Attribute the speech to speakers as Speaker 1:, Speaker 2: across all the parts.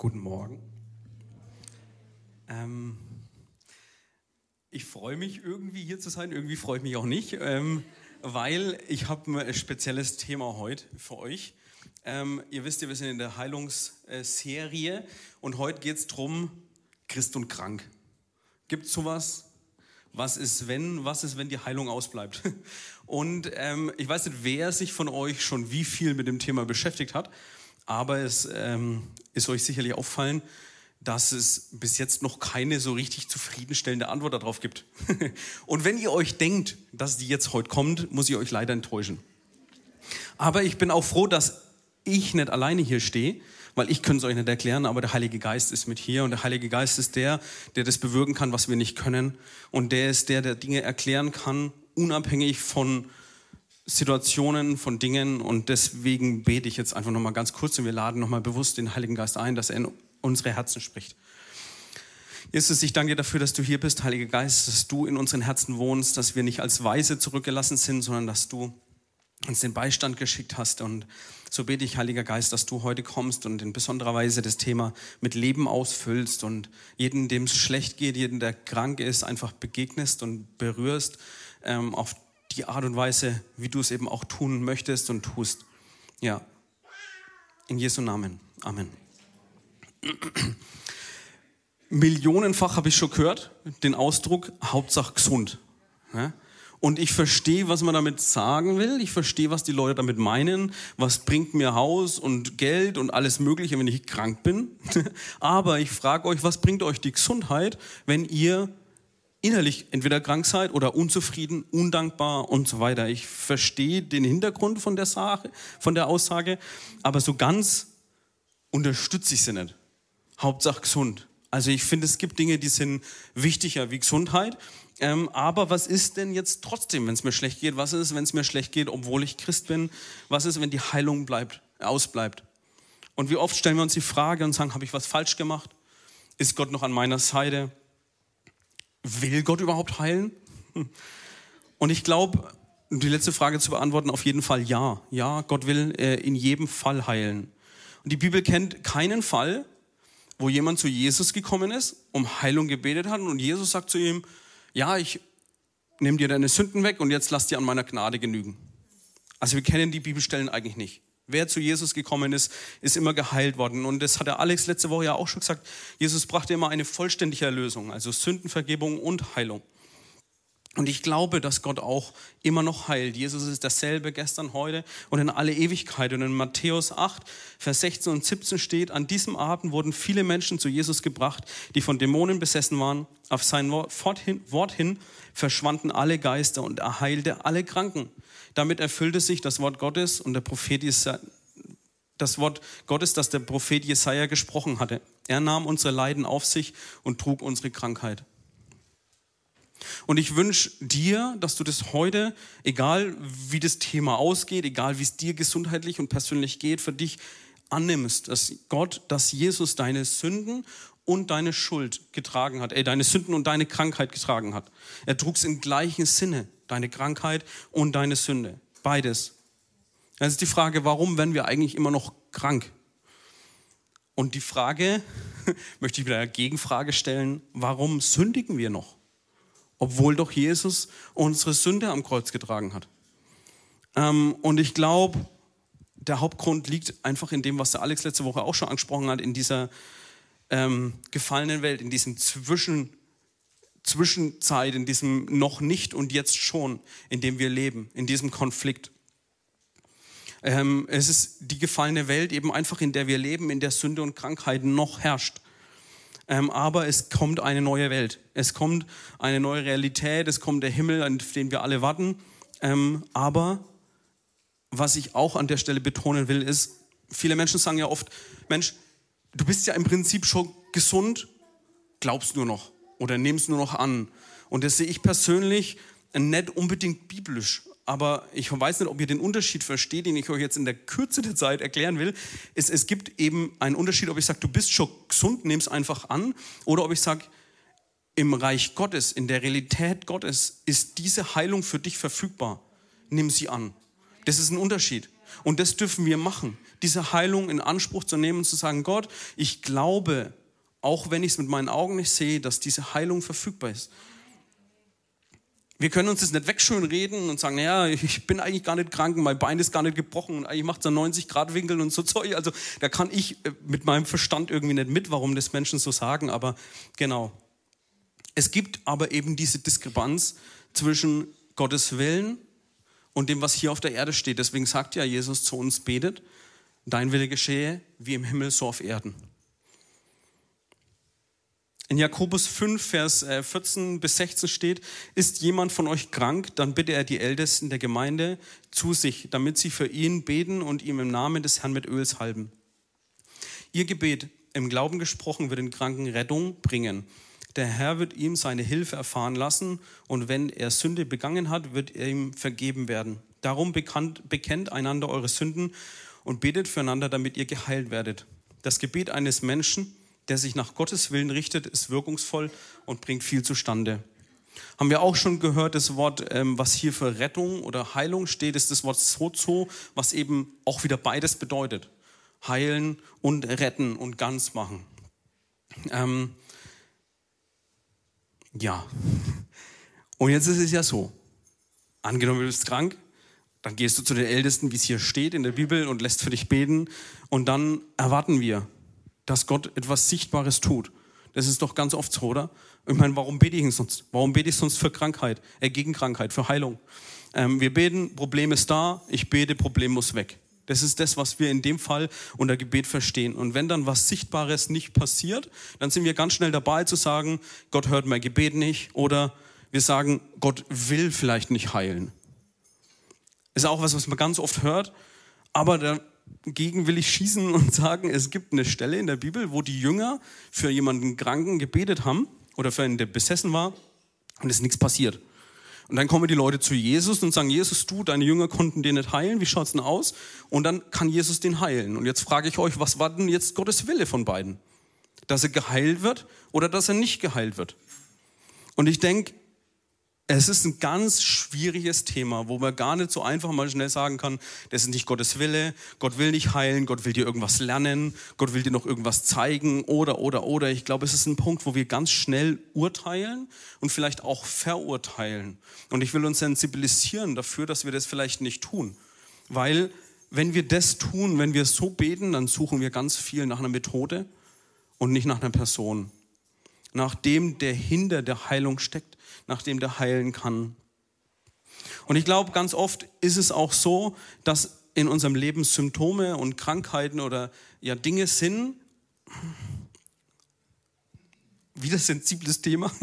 Speaker 1: Guten Morgen. Ähm, ich freue mich irgendwie hier zu sein, irgendwie freue ich mich auch nicht, ähm, weil ich habe ein spezielles Thema heute für euch. Ähm, ihr wisst ja, wir sind in der Heilungsserie und heute geht es darum, Christ und krank. Gibt es sowas? Was ist, wenn, was ist, wenn die Heilung ausbleibt? Und ähm, ich weiß nicht, wer sich von euch schon wie viel mit dem Thema beschäftigt hat, aber es ähm, ist euch sicherlich auffallen, dass es bis jetzt noch keine so richtig zufriedenstellende Antwort darauf gibt. Und wenn ihr euch denkt, dass die jetzt heute kommt, muss ich euch leider enttäuschen. Aber ich bin auch froh, dass ich nicht alleine hier stehe, weil ich könnte es euch nicht erklären, aber der Heilige Geist ist mit hier und der Heilige Geist ist der, der das bewirken kann, was wir nicht können und der ist der, der Dinge erklären kann, unabhängig von Situationen, von Dingen und deswegen bete ich jetzt einfach nochmal ganz kurz und wir laden nochmal bewusst den Heiligen Geist ein, dass er in unsere Herzen spricht. Jesus, ich danke dir dafür, dass du hier bist, Heiliger Geist, dass du in unseren Herzen wohnst, dass wir nicht als Weise zurückgelassen sind, sondern dass du uns den Beistand geschickt hast. Und so bete ich, Heiliger Geist, dass du heute kommst und in besonderer Weise das Thema mit Leben ausfüllst und jeden, dem es schlecht geht, jeden, der krank ist, einfach begegnest und berührst ähm, auf die Art und Weise, wie du es eben auch tun möchtest und tust. Ja, in Jesu Namen. Amen. Millionenfach habe ich schon gehört, den Ausdruck Hauptsache gesund. Und ich verstehe, was man damit sagen will. Ich verstehe, was die Leute damit meinen. Was bringt mir Haus und Geld und alles Mögliche, wenn ich krank bin. Aber ich frage euch, was bringt euch die Gesundheit, wenn ihr innerlich entweder krank seid oder unzufrieden, undankbar und so weiter. Ich verstehe den Hintergrund von der Sache, von der Aussage, aber so ganz unterstütze ich sie nicht. Hauptsache gesund. Also ich finde, es gibt Dinge, die sind wichtiger wie Gesundheit. Ähm, aber was ist denn jetzt trotzdem, wenn es mir schlecht geht? Was ist, wenn es mir schlecht geht, obwohl ich Christ bin? Was ist, wenn die Heilung bleibt, ausbleibt? Und wie oft stellen wir uns die Frage und sagen, habe ich was falsch gemacht? Ist Gott noch an meiner Seite? Will Gott überhaupt heilen? Und ich glaube, um die letzte Frage zu beantworten, auf jeden Fall ja. Ja, Gott will äh, in jedem Fall heilen. Und die Bibel kennt keinen Fall, wo jemand zu Jesus gekommen ist, um Heilung gebetet hat und Jesus sagt zu ihm, ja, ich nehme dir deine Sünden weg und jetzt lass dir an meiner Gnade genügen. Also wir kennen die Bibelstellen eigentlich nicht. Wer zu Jesus gekommen ist, ist immer geheilt worden. Und das hat der Alex letzte Woche ja auch schon gesagt. Jesus brachte immer eine vollständige Erlösung, also Sündenvergebung und Heilung. Und ich glaube, dass Gott auch immer noch heilt. Jesus ist dasselbe gestern, heute und in alle Ewigkeit. Und in Matthäus 8, Vers 16 und 17 steht, an diesem Abend wurden viele Menschen zu Jesus gebracht, die von Dämonen besessen waren. Auf sein Wort hin verschwanden alle Geister und er heilte alle Kranken. Damit erfüllte sich das Wort Gottes und der Prophet Jesaja, das Wort Gottes, das der Prophet Jesaja gesprochen hatte. Er nahm unsere Leiden auf sich und trug unsere Krankheit. Und ich wünsche dir, dass du das heute, egal wie das Thema ausgeht, egal wie es dir gesundheitlich und persönlich geht, für dich annimmst, dass Gott, dass Jesus deine Sünden und deine Schuld getragen hat, äh, deine Sünden und deine Krankheit getragen hat. Er trug es im gleichen Sinne, deine Krankheit und deine Sünde. Beides. Das ist die Frage, warum werden wir eigentlich immer noch krank? Und die Frage, möchte ich wieder eine Gegenfrage stellen, warum sündigen wir noch? obwohl doch Jesus unsere Sünde am Kreuz getragen hat. Ähm, und ich glaube, der Hauptgrund liegt einfach in dem, was der Alex letzte Woche auch schon angesprochen hat, in dieser ähm, gefallenen Welt, in diesem Zwischen, Zwischenzeit, in diesem noch nicht und jetzt schon, in dem wir leben, in diesem Konflikt. Ähm, es ist die gefallene Welt eben einfach, in der wir leben, in der Sünde und Krankheit noch herrscht. Ähm, aber es kommt eine neue Welt. Es kommt eine neue Realität. Es kommt der Himmel, auf den wir alle warten. Ähm, aber was ich auch an der Stelle betonen will, ist, viele Menschen sagen ja oft, Mensch, du bist ja im Prinzip schon gesund, glaubst nur noch oder nimmst nur noch an. Und das sehe ich persönlich nicht unbedingt biblisch aber ich weiß nicht, ob ihr den Unterschied versteht, den ich euch jetzt in der Kürze der Zeit erklären will. Es, es gibt eben einen Unterschied, ob ich sage, du bist schon gesund, nimm es einfach an, oder ob ich sage, im Reich Gottes, in der Realität Gottes ist diese Heilung für dich verfügbar. Nimm sie an. Das ist ein Unterschied. Und das dürfen wir machen, diese Heilung in Anspruch zu nehmen und zu sagen, Gott, ich glaube, auch wenn ich es mit meinen Augen nicht sehe, dass diese Heilung verfügbar ist. Wir können uns das nicht wegschönreden und sagen, naja, ich bin eigentlich gar nicht krank, mein Bein ist gar nicht gebrochen und eigentlich macht es einen 90 Grad Winkel und so Zeug. Also da kann ich äh, mit meinem Verstand irgendwie nicht mit, warum das Menschen so sagen, aber genau. Es gibt aber eben diese Diskrepanz zwischen Gottes Willen und dem, was hier auf der Erde steht. Deswegen sagt ja Jesus zu uns, betet, dein Wille geschehe, wie im Himmel, so auf Erden. In Jakobus 5, Vers 14 äh, bis 16 steht, ist jemand von euch krank, dann bitte er die Ältesten der Gemeinde zu sich, damit sie für ihn beten und ihm im Namen des Herrn mit Öls halben. Ihr Gebet, im Glauben gesprochen, wird den Kranken Rettung bringen. Der Herr wird ihm seine Hilfe erfahren lassen und wenn er Sünde begangen hat, wird er ihm vergeben werden. Darum bekannt, bekennt einander eure Sünden und betet füreinander, damit ihr geheilt werdet. Das Gebet eines Menschen, der sich nach Gottes Willen richtet, ist wirkungsvoll und bringt viel zustande. Haben wir auch schon gehört, das Wort, ähm, was hier für Rettung oder Heilung steht, ist das Wort Sozo, was eben auch wieder beides bedeutet. Heilen und retten und ganz machen. Ähm, ja. Und jetzt ist es ja so. Angenommen, du bist krank, dann gehst du zu den Ältesten, wie es hier steht in der Bibel, und lässt für dich beten. Und dann erwarten wir, dass Gott etwas Sichtbares tut. Das ist doch ganz oft so, oder? Ich meine, warum bete ich sonst? Warum bete ich sonst für Krankheit, äh, gegen Krankheit, für Heilung? Ähm, wir beten, Problem ist da, ich bete, Problem muss weg. Das ist das, was wir in dem Fall unter Gebet verstehen. Und wenn dann was Sichtbares nicht passiert, dann sind wir ganz schnell dabei zu sagen, Gott hört mein Gebet nicht. Oder wir sagen, Gott will vielleicht nicht heilen. Ist auch was, was man ganz oft hört. Aber da gegen will ich schießen und sagen, es gibt eine Stelle in der Bibel, wo die Jünger für jemanden Kranken gebetet haben oder für einen, der besessen war und es ist nichts passiert. Und dann kommen die Leute zu Jesus und sagen, Jesus, du, deine Jünger konnten den nicht heilen, wie schaut's denn aus? Und dann kann Jesus den heilen. Und jetzt frage ich euch, was war denn jetzt Gottes Wille von beiden? Dass er geheilt wird oder dass er nicht geheilt wird? Und ich denke, es ist ein ganz schwieriges Thema, wo man gar nicht so einfach mal schnell sagen kann, das ist nicht Gottes Wille, Gott will nicht heilen, Gott will dir irgendwas lernen, Gott will dir noch irgendwas zeigen oder, oder, oder. Ich glaube, es ist ein Punkt, wo wir ganz schnell urteilen und vielleicht auch verurteilen. Und ich will uns sensibilisieren dafür, dass wir das vielleicht nicht tun. Weil wenn wir das tun, wenn wir so beten, dann suchen wir ganz viel nach einer Methode und nicht nach einer Person. Nach dem, der hinter der Heilung steckt nachdem der heilen kann. Und ich glaube, ganz oft ist es auch so, dass in unserem Leben Symptome und Krankheiten oder ja Dinge sind, wieder sensibles Thema.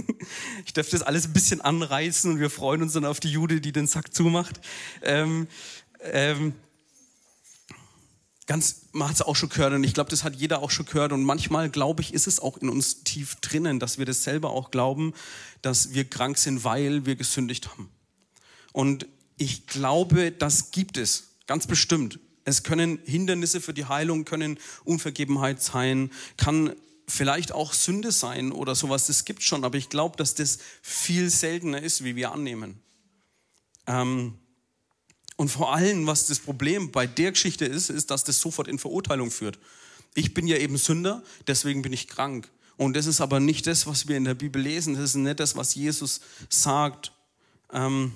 Speaker 1: Ich darf das alles ein bisschen anreißen und wir freuen uns dann auf die Jude, die den Sack zumacht. Ähm, ähm, ganz, man hat es auch schon gehört und ich glaube, das hat jeder auch schon gehört und manchmal, glaube ich, ist es auch in uns tief drinnen, dass wir das selber auch glauben, dass wir krank sind, weil wir gesündigt haben. Und ich glaube, das gibt es, ganz bestimmt. Es können Hindernisse für die Heilung, können Unvergebenheit sein, kann vielleicht auch Sünde sein oder sowas, das gibt schon, aber ich glaube, dass das viel seltener ist, wie wir annehmen. Ähm, und vor allem, was das Problem bei der Geschichte ist, ist, dass das sofort in Verurteilung führt. Ich bin ja eben Sünder, deswegen bin ich krank. Und das ist aber nicht das, was wir in der Bibel lesen. Das ist nicht das, was Jesus sagt. Ähm,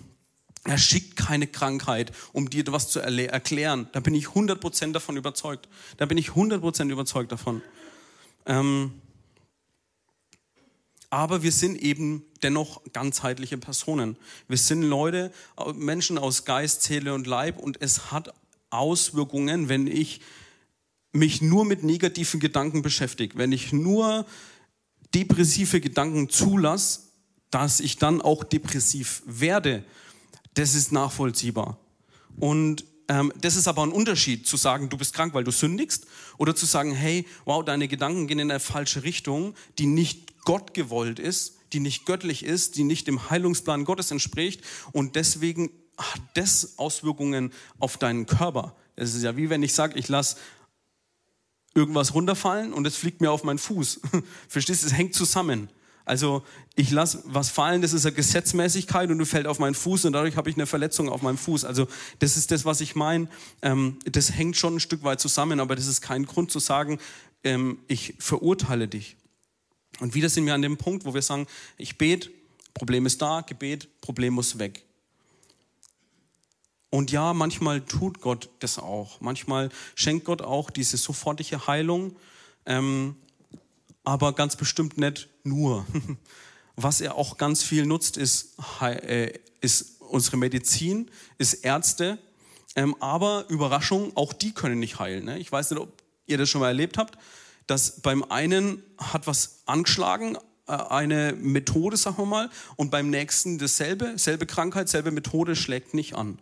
Speaker 1: er schickt keine Krankheit, um dir etwas zu erklären. Da bin ich 100% davon überzeugt. Da bin ich 100% überzeugt davon. Ähm, aber wir sind eben dennoch ganzheitliche Personen. Wir sind Leute, Menschen aus Geist, Seele und Leib und es hat Auswirkungen, wenn ich mich nur mit negativen Gedanken beschäftige, wenn ich nur depressive Gedanken zulasse, dass ich dann auch depressiv werde. Das ist nachvollziehbar. Und ähm, das ist aber ein Unterschied, zu sagen, du bist krank, weil du sündigst, oder zu sagen, hey, wow, deine Gedanken gehen in eine falsche Richtung, die nicht Gott gewollt ist, die nicht göttlich ist, die nicht dem Heilungsplan Gottes entspricht und deswegen hat das Auswirkungen auf deinen Körper. Es ist ja wie wenn ich sage, ich lasse irgendwas runterfallen und es fliegt mir auf meinen Fuß. Verstehst du? Es hängt zusammen. Also ich lasse was fallen, das ist eine Gesetzmäßigkeit und du fällt auf meinen Fuß und dadurch habe ich eine Verletzung auf meinem Fuß. Also das ist das, was ich meine. Ähm, das hängt schon ein Stück weit zusammen, aber das ist kein Grund zu sagen, ähm, ich verurteile dich. Und wieder sind wir an dem Punkt, wo wir sagen, ich bete, Problem ist da, Gebet, Problem muss weg. Und ja, manchmal tut Gott das auch. Manchmal schenkt Gott auch diese sofortige Heilung, ähm, aber ganz bestimmt nicht nur. Was er auch ganz viel nutzt, ist, äh, ist unsere Medizin, ist Ärzte. Ähm, aber Überraschung, auch die können nicht heilen. Ne? Ich weiß nicht, ob ihr das schon mal erlebt habt, dass beim einen hat was angeschlagen, äh, eine Methode, sagen wir mal, und beim nächsten dasselbe, selbe Krankheit, selbe Methode schlägt nicht an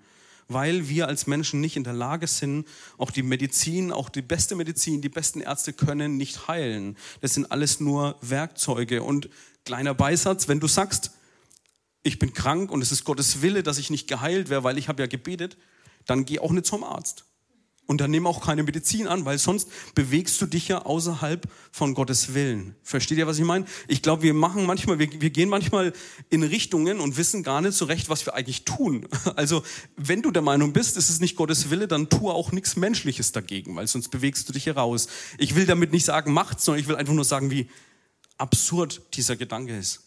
Speaker 1: weil wir als Menschen nicht in der Lage sind, auch die Medizin, auch die beste Medizin, die besten Ärzte können nicht heilen. Das sind alles nur Werkzeuge. Und kleiner Beisatz, wenn du sagst, ich bin krank und es ist Gottes Wille, dass ich nicht geheilt wäre, weil ich habe ja gebetet, dann geh auch nicht zum Arzt. Und dann nimm auch keine Medizin an, weil sonst bewegst du dich ja außerhalb von Gottes Willen. Versteht ihr, was ich meine? Ich glaube, wir machen manchmal, wir, wir gehen manchmal in Richtungen und wissen gar nicht so recht, was wir eigentlich tun. Also, wenn du der Meinung bist, es ist nicht Gottes Wille, dann tu auch nichts Menschliches dagegen, weil sonst bewegst du dich heraus. Ich will damit nicht sagen, macht, sondern ich will einfach nur sagen, wie absurd dieser Gedanke ist.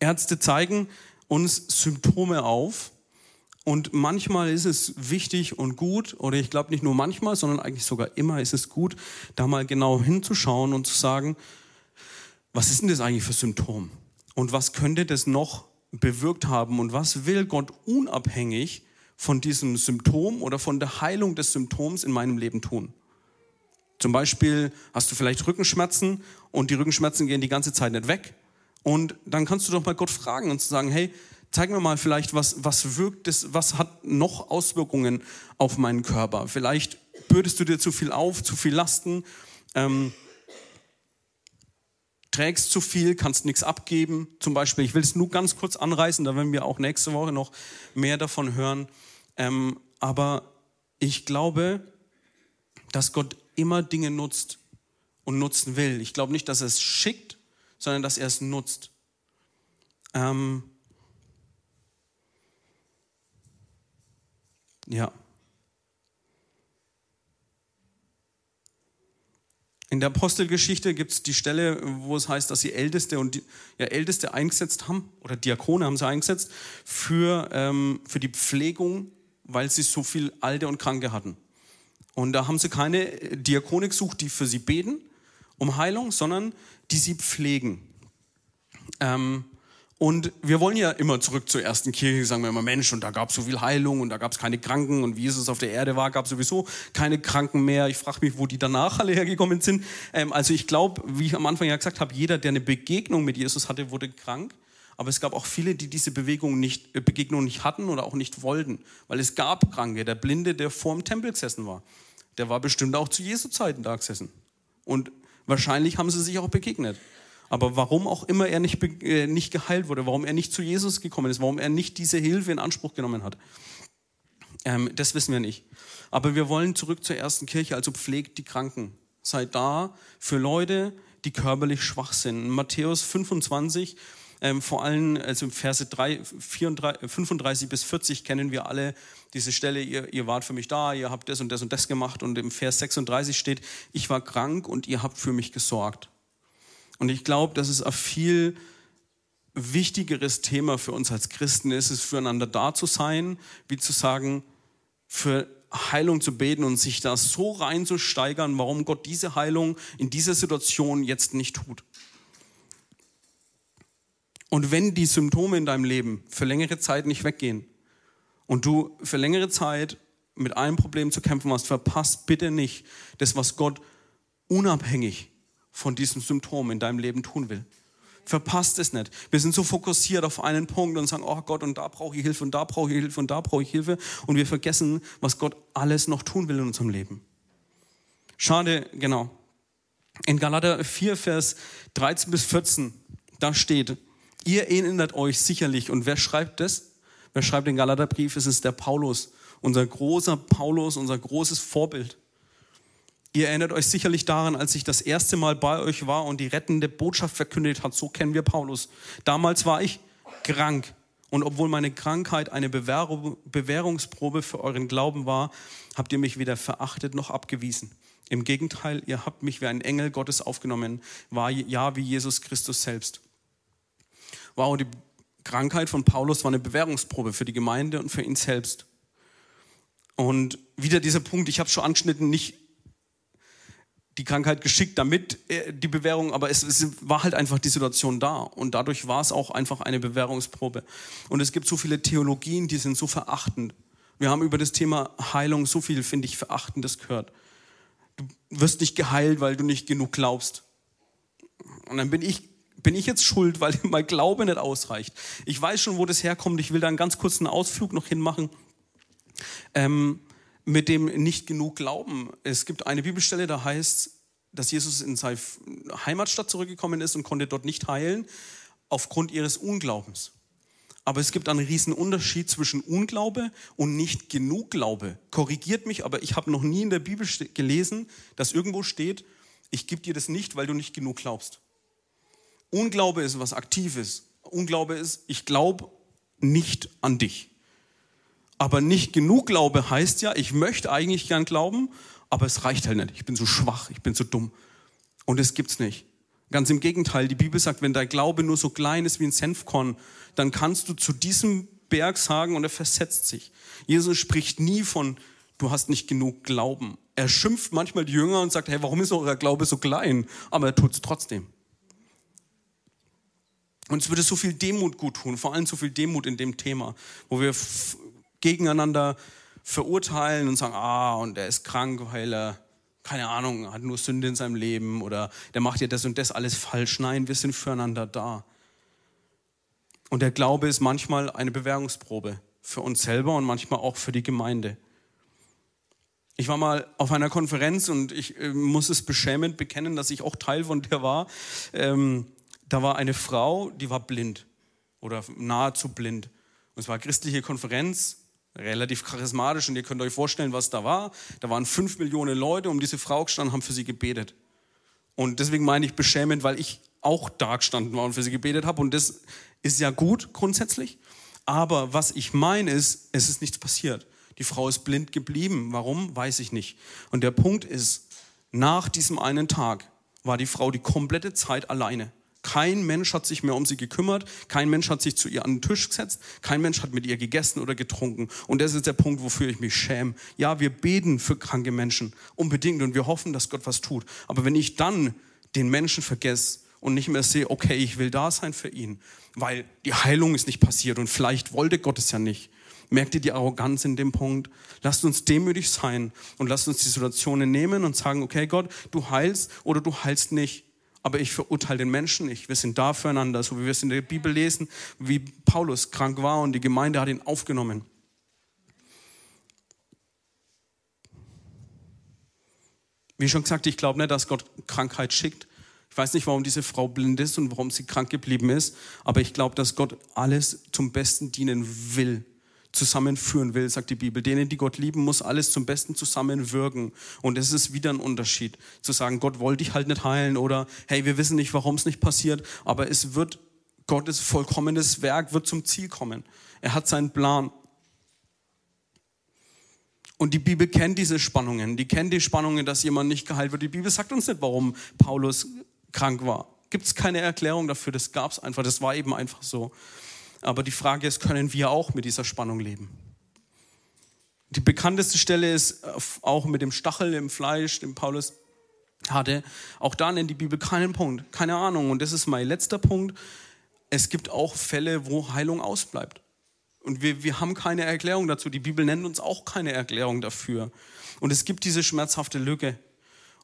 Speaker 1: Ärzte zeigen uns Symptome auf, und manchmal ist es wichtig und gut, oder ich glaube nicht nur manchmal, sondern eigentlich sogar immer ist es gut, da mal genau hinzuschauen und zu sagen, was ist denn das eigentlich für Symptom? Und was könnte das noch bewirkt haben? Und was will Gott unabhängig von diesem Symptom oder von der Heilung des Symptoms in meinem Leben tun? Zum Beispiel hast du vielleicht Rückenschmerzen und die Rückenschmerzen gehen die ganze Zeit nicht weg. Und dann kannst du doch mal Gott fragen und sagen, hey, zeig mir mal vielleicht, was, was wirkt es, was hat noch Auswirkungen auf meinen Körper. Vielleicht bürdest du dir zu viel auf, zu viel Lasten, ähm, trägst zu viel, kannst nichts abgeben. Zum Beispiel, ich will es nur ganz kurz anreißen, da werden wir auch nächste Woche noch mehr davon hören. Ähm, aber ich glaube, dass Gott immer Dinge nutzt und nutzen will. Ich glaube nicht, dass er es schickt, sondern dass er es nutzt. Ähm, Ja. In der Apostelgeschichte gibt es die Stelle, wo es heißt, dass sie Älteste und ja, Älteste eingesetzt haben, oder Diakone haben sie eingesetzt, für, ähm, für die Pflegung, weil sie so viel Alte und Kranke hatten. Und da haben sie keine Diakone gesucht, die für sie beten um Heilung, sondern die sie pflegen. Ähm, und wir wollen ja immer zurück zur ersten Kirche, sagen wir immer, Mensch, und da gab es so viel Heilung und da gab es keine Kranken und wie Jesus auf der Erde war, gab es sowieso keine Kranken mehr. Ich frage mich, wo die danach alle hergekommen sind. Ähm, also ich glaube, wie ich am Anfang ja gesagt habe, jeder, der eine Begegnung mit Jesus hatte, wurde krank. Aber es gab auch viele, die diese Bewegung nicht, äh, Begegnung nicht hatten oder auch nicht wollten. Weil es gab Kranke. Der Blinde, der vor dem Tempel gesessen war, der war bestimmt auch zu Jesu Zeiten da gesessen. Und wahrscheinlich haben sie sich auch begegnet. Aber warum auch immer er nicht, äh, nicht geheilt wurde, warum er nicht zu Jesus gekommen ist, warum er nicht diese Hilfe in Anspruch genommen hat, ähm, das wissen wir nicht. Aber wir wollen zurück zur ersten Kirche, also pflegt die Kranken. Seid da für Leute, die körperlich schwach sind. In Matthäus 25, ähm, vor allem also Verse 3, 34, 35 bis 40 kennen wir alle diese Stelle, ihr, ihr wart für mich da, ihr habt das und das und das gemacht. Und im Vers 36 steht, ich war krank und ihr habt für mich gesorgt. Und ich glaube, dass es ein viel wichtigeres Thema für uns als Christen ist, es füreinander da zu sein, wie zu sagen, für Heilung zu beten und sich da so reinzusteigern, warum Gott diese Heilung in dieser Situation jetzt nicht tut. Und wenn die Symptome in deinem Leben für längere Zeit nicht weggehen und du für längere Zeit mit einem Problem zu kämpfen hast, verpasst bitte nicht das, was Gott unabhängig von diesem Symptom in deinem Leben tun will. Verpasst es nicht. Wir sind so fokussiert auf einen Punkt und sagen, oh Gott, und da brauche ich Hilfe und da brauche ich Hilfe und da brauche ich Hilfe. Und wir vergessen, was Gott alles noch tun will in unserem Leben. Schade, genau. In Galater 4, Vers 13 bis 14, da steht, ihr erinnert euch sicherlich. Und wer schreibt das? Wer schreibt den Galaterbrief? Es ist der Paulus, unser großer Paulus, unser großes Vorbild. Ihr erinnert euch sicherlich daran, als ich das erste Mal bei euch war und die rettende Botschaft verkündet hat. So kennen wir Paulus. Damals war ich krank. Und obwohl meine Krankheit eine Bewährungsprobe für euren Glauben war, habt ihr mich weder verachtet noch abgewiesen. Im Gegenteil, ihr habt mich wie ein Engel Gottes aufgenommen, war ja wie Jesus Christus selbst. Wow, die Krankheit von Paulus war eine Bewährungsprobe für die Gemeinde und für ihn selbst. Und wieder dieser Punkt, ich habe schon angeschnitten, nicht die Krankheit geschickt damit äh, die Bewährung, aber es, es, war halt einfach die Situation da und dadurch war es auch einfach eine Bewährungsprobe. Und es gibt so viele Theologien, die sind so verachtend. Wir haben über das Thema Heilung so viel, finde ich, Verachtendes gehört. Du wirst nicht geheilt, weil du nicht genug glaubst. Und dann bin ich, bin ich jetzt schuld, weil mein Glaube nicht ausreicht. Ich weiß schon, wo das herkommt. Ich will da einen ganz kurzen Ausflug noch hinmachen. Ähm, mit dem nicht genug Glauben. Es gibt eine Bibelstelle, da heißt, dass Jesus in seine Heimatstadt zurückgekommen ist und konnte dort nicht heilen aufgrund ihres Unglaubens. Aber es gibt einen riesen Unterschied zwischen Unglaube und nicht genug Glaube. Korrigiert mich, aber ich habe noch nie in der Bibel gelesen, dass irgendwo steht, ich gebe dir das nicht, weil du nicht genug glaubst. Unglaube ist was Aktives. Unglaube ist, ich glaube nicht an dich. Aber nicht genug Glaube heißt ja, ich möchte eigentlich gern glauben, aber es reicht halt nicht. Ich bin so schwach, ich bin so dumm. Und es gibt's nicht. Ganz im Gegenteil, die Bibel sagt, wenn dein Glaube nur so klein ist wie ein Senfkorn, dann kannst du zu diesem Berg sagen und er versetzt sich. Jesus spricht nie von, du hast nicht genug Glauben. Er schimpft manchmal die Jünger und sagt, hey, warum ist euer Glaube so klein? Aber er tut's trotzdem. Und es würde so viel Demut gut tun, vor allem so viel Demut in dem Thema, wo wir gegeneinander verurteilen und sagen, ah, und er ist krank, weil er, keine Ahnung, hat nur Sünde in seinem Leben oder der macht ja das und das alles falsch. Nein, wir sind füreinander da. Und der Glaube ist manchmal eine Bewährungsprobe für uns selber und manchmal auch für die Gemeinde. Ich war mal auf einer Konferenz und ich äh, muss es beschämend bekennen, dass ich auch Teil von der war. Ähm, da war eine Frau, die war blind oder nahezu blind. Und es war eine christliche Konferenz relativ charismatisch und ihr könnt euch vorstellen, was da war. Da waren fünf Millionen Leute um diese Frau gestanden, haben für sie gebetet. Und deswegen meine ich beschämend, weil ich auch da gestanden war und für sie gebetet habe. Und das ist ja gut grundsätzlich. Aber was ich meine ist, es ist nichts passiert. Die Frau ist blind geblieben. Warum? Weiß ich nicht. Und der Punkt ist, nach diesem einen Tag war die Frau die komplette Zeit alleine. Kein Mensch hat sich mehr um sie gekümmert, kein Mensch hat sich zu ihr an den Tisch gesetzt, kein Mensch hat mit ihr gegessen oder getrunken. Und das ist der Punkt, wofür ich mich schäme. Ja, wir beten für kranke Menschen, unbedingt, und wir hoffen, dass Gott was tut. Aber wenn ich dann den Menschen vergesse und nicht mehr sehe, okay, ich will da sein für ihn, weil die Heilung ist nicht passiert und vielleicht wollte Gott es ja nicht. Merkt ihr die Arroganz in dem Punkt? Lasst uns demütig sein und lasst uns die Situationen nehmen und sagen, okay, Gott, du heilst oder du heilst nicht aber ich verurteile den Menschen nicht. Wir sind da füreinander, so wie wir es in der Bibel lesen, wie Paulus krank war und die Gemeinde hat ihn aufgenommen. Wie schon gesagt, ich glaube nicht, dass Gott Krankheit schickt. Ich weiß nicht, warum diese Frau blind ist und warum sie krank geblieben ist, aber ich glaube, dass Gott alles zum Besten dienen will zusammenführen will, sagt die Bibel. Denen, die Gott lieben, muss alles zum Besten zusammenwirken. Und es ist wieder ein Unterschied, zu sagen, Gott wollte dich halt nicht heilen oder hey, wir wissen nicht, warum es nicht passiert, aber es wird, Gottes vollkommenes Werk wird zum Ziel kommen. Er hat seinen Plan. Und die Bibel kennt diese Spannungen. Die kennt die Spannungen, dass jemand nicht geheilt wird. Die Bibel sagt uns nicht, warum Paulus krank war. Gibt es keine Erklärung dafür. Das gab es einfach. Das war eben einfach so. Aber die Frage ist, können wir auch mit dieser Spannung leben? Die bekannteste Stelle ist auch mit dem Stachel im Fleisch, den Paulus hatte. Auch da nennt die Bibel keinen Punkt, keine Ahnung. Und das ist mein letzter Punkt. Es gibt auch Fälle, wo Heilung ausbleibt. Und wir, wir haben keine Erklärung dazu. Die Bibel nennt uns auch keine Erklärung dafür. Und es gibt diese schmerzhafte Lücke.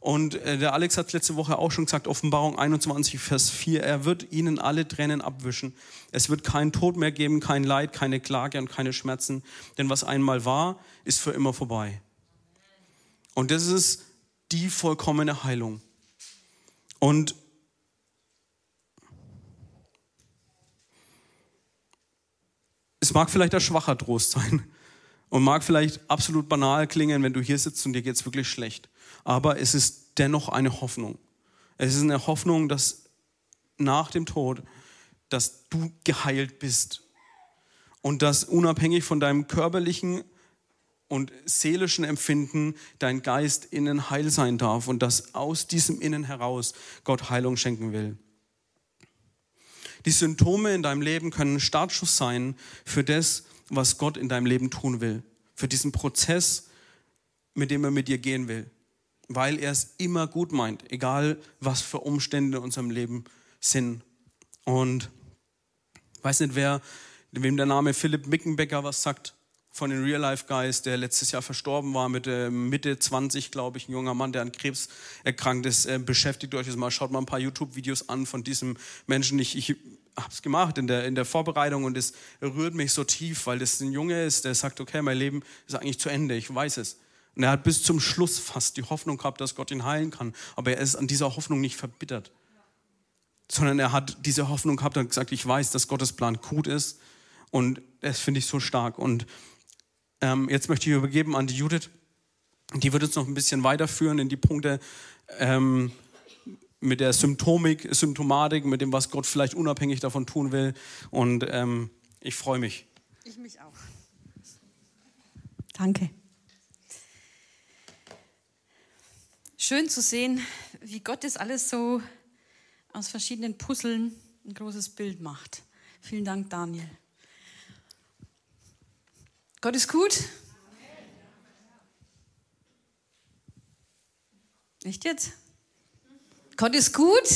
Speaker 1: Und äh, der Alex hat letzte Woche auch schon gesagt, Offenbarung 21, Vers 4, er wird ihnen alle Tränen abwischen. Es wird keinen Tod mehr geben, kein Leid, keine Klage und keine Schmerzen. Denn was einmal war, ist für immer vorbei. Und das ist die vollkommene Heilung. Und es mag vielleicht ein schwacher Trost sein und mag vielleicht absolut banal klingen, wenn du hier sitzt und dir geht es wirklich schlecht. Aber es ist dennoch eine Hoffnung. Es ist eine Hoffnung, dass nach dem Tod, dass du geheilt bist. Und dass unabhängig von deinem körperlichen und seelischen Empfinden dein Geist innen heil sein darf und dass aus diesem Innen heraus Gott Heilung schenken will. Die Symptome in deinem Leben können Startschuss sein für das, was Gott in deinem Leben tun will. Für diesen Prozess, mit dem er mit dir gehen will. Weil er es immer gut meint, egal was für Umstände in unserem Leben sind. Und ich weiß nicht, wer, wem der Name Philipp Mickenbecker was sagt von den Real Life Guys, der letztes Jahr verstorben war, mit äh, Mitte 20, glaube ich, ein junger Mann, der an Krebs erkrankt ist. Äh, beschäftigt euch das mal, schaut mal ein paar YouTube-Videos an von diesem Menschen. Ich, ich habe es gemacht in der, in der Vorbereitung und es rührt mich so tief, weil das ein Junge ist, der sagt, okay, mein Leben ist eigentlich zu Ende, ich weiß es. Und er hat bis zum Schluss fast die Hoffnung gehabt, dass Gott ihn heilen kann. Aber er ist an dieser Hoffnung nicht verbittert. Sondern er hat diese Hoffnung gehabt und gesagt, ich weiß, dass Gottes Plan gut ist. Und das finde ich so stark. Und ähm, jetzt möchte ich übergeben an die Judith. Die wird uns noch ein bisschen weiterführen in die Punkte ähm, mit der Symptomik, Symptomatik, mit dem, was Gott vielleicht unabhängig davon tun will. Und ähm, ich freue mich.
Speaker 2: Ich mich auch. Danke. Schön zu sehen, wie Gott das alles so aus verschiedenen Puzzeln ein großes Bild macht. Vielen Dank, Daniel. Gott ist gut. Echt jetzt? Gott ist gut.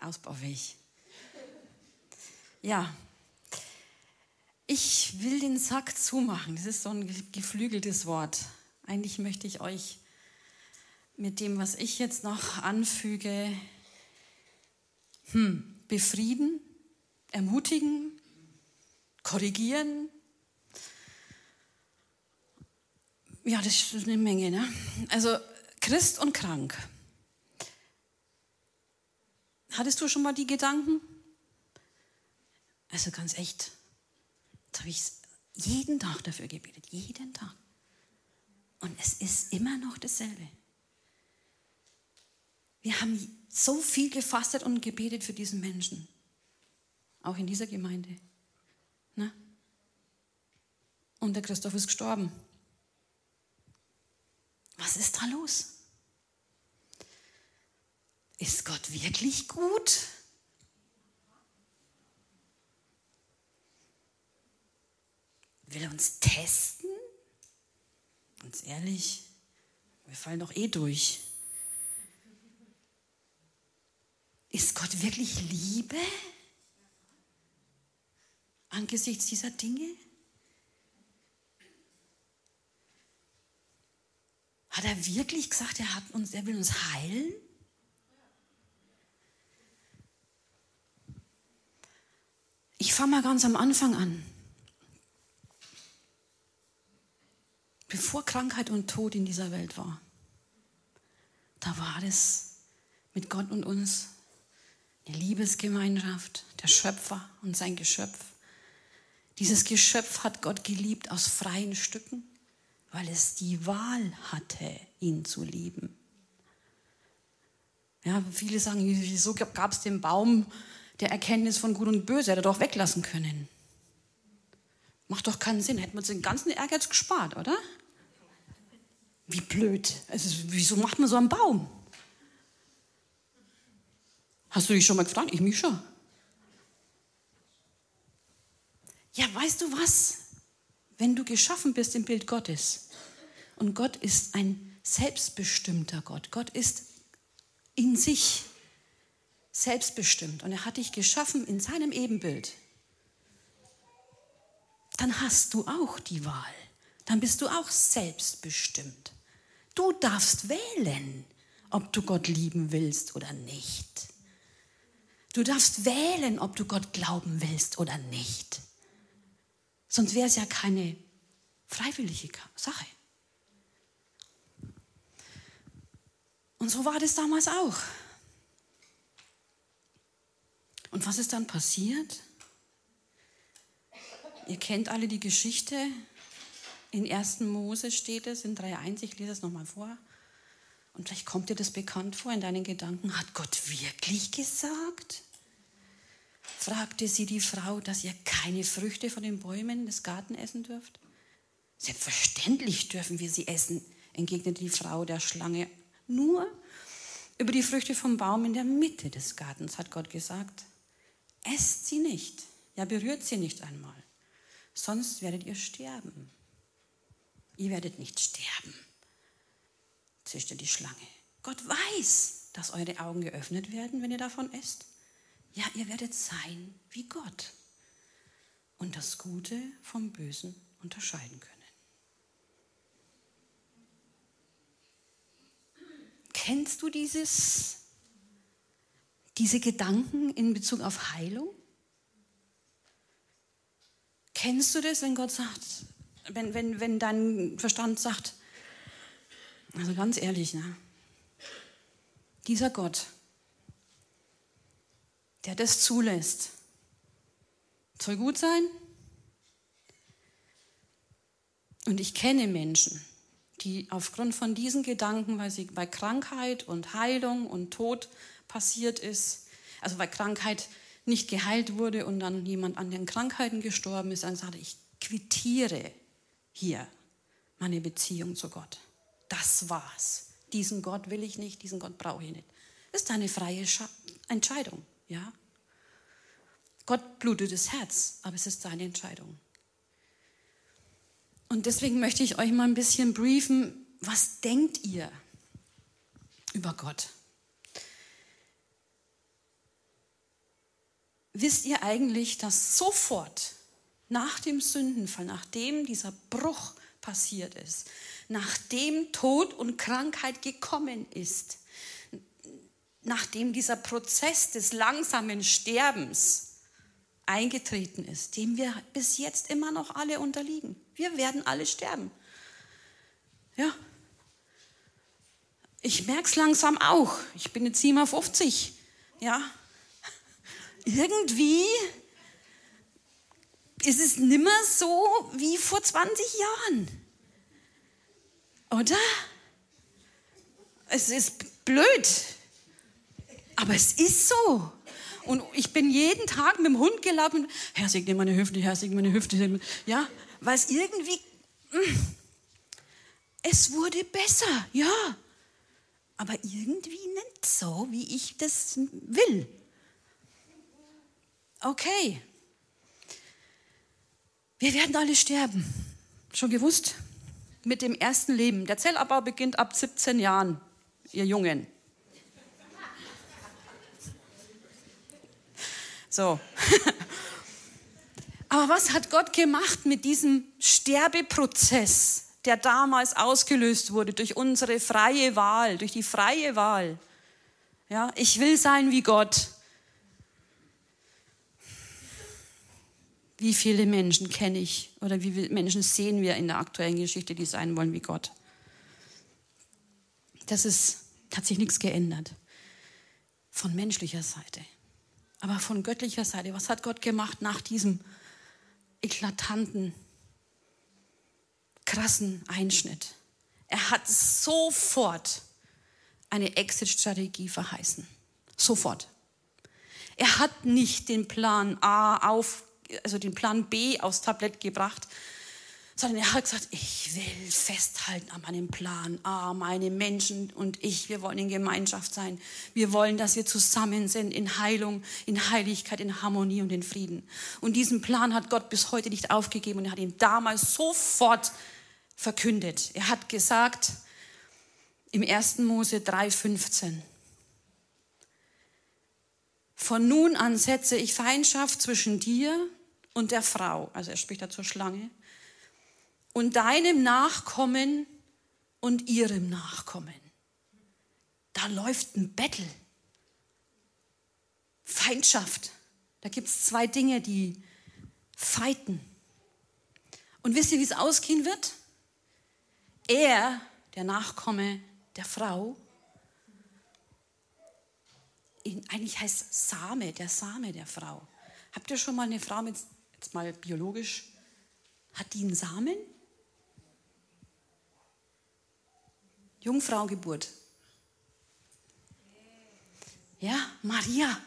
Speaker 2: Ausbaufähig. Ja, ich will den Sack zumachen. Das ist so ein geflügeltes Wort. Eigentlich möchte ich euch mit dem, was ich jetzt noch anfüge, hm, befrieden, ermutigen, korrigieren. Ja, das ist eine Menge. Ne? Also Christ und krank. Hattest du schon mal die Gedanken? Also ganz echt. Jetzt habe ich jeden Tag dafür gebetet. Jeden Tag. Und es ist immer noch dasselbe. Wir haben so viel gefastet und gebetet für diesen Menschen. Auch in dieser Gemeinde. Ne? Und der Christoph ist gestorben. Was ist da los? Ist Gott wirklich gut? Will er uns testen? Ganz ehrlich, wir fallen doch eh durch. Ist Gott wirklich Liebe angesichts dieser Dinge? Hat er wirklich gesagt, er, hat uns, er will uns heilen? Ich fange mal ganz am Anfang an. Bevor Krankheit und Tod in dieser Welt war, da war es mit Gott und uns eine Liebesgemeinschaft, der Schöpfer und sein Geschöpf. Dieses Geschöpf hat Gott geliebt aus freien Stücken, weil es die Wahl hatte, ihn zu lieben. Ja, viele sagen, wieso gab es den Baum der Erkenntnis von Gut und Böse? Hätte er doch weglassen können. Macht doch keinen Sinn. Hätten wir uns den ganzen Ehrgeiz gespart, oder? Wie blöd. Also, wieso macht man so einen Baum? Hast du dich schon mal gefragt? Ich mich schon. Ja, weißt du was? Wenn du geschaffen bist im Bild Gottes und Gott ist ein selbstbestimmter Gott, Gott ist in sich selbstbestimmt und er hat dich geschaffen in seinem Ebenbild, dann hast du auch die Wahl. Dann bist du auch selbstbestimmt. Du darfst wählen, ob du Gott lieben willst oder nicht. Du darfst wählen, ob du Gott glauben willst oder nicht. Sonst wäre es ja keine freiwillige Sache. Und so war das damals auch. Und was ist dann passiert? ihr kennt alle die Geschichte. In 1. Mose steht es in 3.1, ich lese es nochmal vor. Und vielleicht kommt dir das bekannt vor in deinen Gedanken. Hat Gott wirklich gesagt? Fragte sie die Frau, dass ihr keine Früchte von den Bäumen des Garten essen dürft? Selbstverständlich dürfen wir sie essen, entgegnete die Frau der Schlange. Nur über die Früchte vom Baum in der Mitte des Gartens hat Gott gesagt. Esst sie nicht, ja berührt sie nicht einmal, sonst werdet ihr sterben. Ihr werdet nicht sterben, zischte die Schlange. Gott weiß, dass eure Augen geöffnet werden, wenn ihr davon esst. Ja, ihr werdet sein wie Gott und das Gute vom Bösen unterscheiden können. Kennst du dieses, diese Gedanken in Bezug auf Heilung? Kennst du das, wenn Gott sagt, wenn, wenn, wenn dein Verstand sagt, also ganz ehrlich, ne? dieser Gott, der das zulässt, soll gut sein? Und ich kenne Menschen, die aufgrund von diesen Gedanken, weil sie bei Krankheit und Heilung und Tod passiert ist, also weil Krankheit nicht geheilt wurde und dann jemand an den Krankheiten gestorben ist, dann sagte ich quittiere hier meine Beziehung zu Gott. Das war's. Diesen Gott will ich nicht, diesen Gott brauche ich nicht. Ist eine freie Entscheidung, ja. Gott blutet das Herz, aber es ist seine Entscheidung. Und deswegen möchte ich euch mal ein bisschen briefen, was denkt ihr über Gott? Wisst ihr eigentlich, dass sofort nach dem Sündenfall, nachdem dieser Bruch passiert ist, nachdem Tod und Krankheit gekommen ist, nachdem dieser Prozess des langsamen Sterbens eingetreten ist, dem wir bis jetzt immer noch alle unterliegen. Wir werden alle sterben. Ja. Ich merke es langsam auch. Ich bin jetzt 57. Ja. Irgendwie ist es nimmer so wie vor 20 Jahren. Oder? Es ist blöd. Aber es ist so. Und ich bin jeden Tag mit dem Hund gelaufen. Herr, segne meine Hüfte, Herr, segne meine Hüfte. Ja, weil es irgendwie, mm, es wurde besser, ja. Aber irgendwie nicht so, wie ich das will. Okay. Wir werden alle sterben. Schon gewusst? Mit dem ersten Leben. Der Zellabbau beginnt ab 17 Jahren, ihr Jungen. So. Aber was hat Gott gemacht mit diesem Sterbeprozess, der damals ausgelöst wurde durch unsere freie Wahl, durch die freie Wahl? Ja, ich will sein wie Gott. Wie viele Menschen kenne ich oder wie viele Menschen sehen wir in der aktuellen Geschichte, die sein wollen wie Gott? Das ist, hat sich nichts geändert von menschlicher Seite. Aber von göttlicher Seite, was hat Gott gemacht nach diesem eklatanten, krassen Einschnitt? Er hat sofort eine Exit-Strategie verheißen. Sofort. Er hat nicht den Plan A auf, also den Plan B aufs Tablett gebracht, sondern er hat gesagt, ich will festhalten an meinem Plan. Ah, meine Menschen und ich, wir wollen in Gemeinschaft sein. Wir wollen, dass wir zusammen sind in Heilung, in Heiligkeit, in Harmonie und in Frieden. Und diesen Plan hat Gott bis heute nicht aufgegeben und er hat ihn damals sofort verkündet. Er hat gesagt im 1. Mose 3,15, von nun an setze ich Feindschaft zwischen dir und der Frau, also er spricht da zur Schlange, und deinem Nachkommen und ihrem Nachkommen. Da läuft ein Battle. Feindschaft. Da gibt es zwei Dinge, die fighten. Und wisst ihr, wie es ausgehen wird? Er, der Nachkomme der Frau, eigentlich heißt Same, der Same der Frau. Habt ihr schon mal eine Frau mit, jetzt mal biologisch, Hat die einen Samen? Jungfraugeburt. Ja, Maria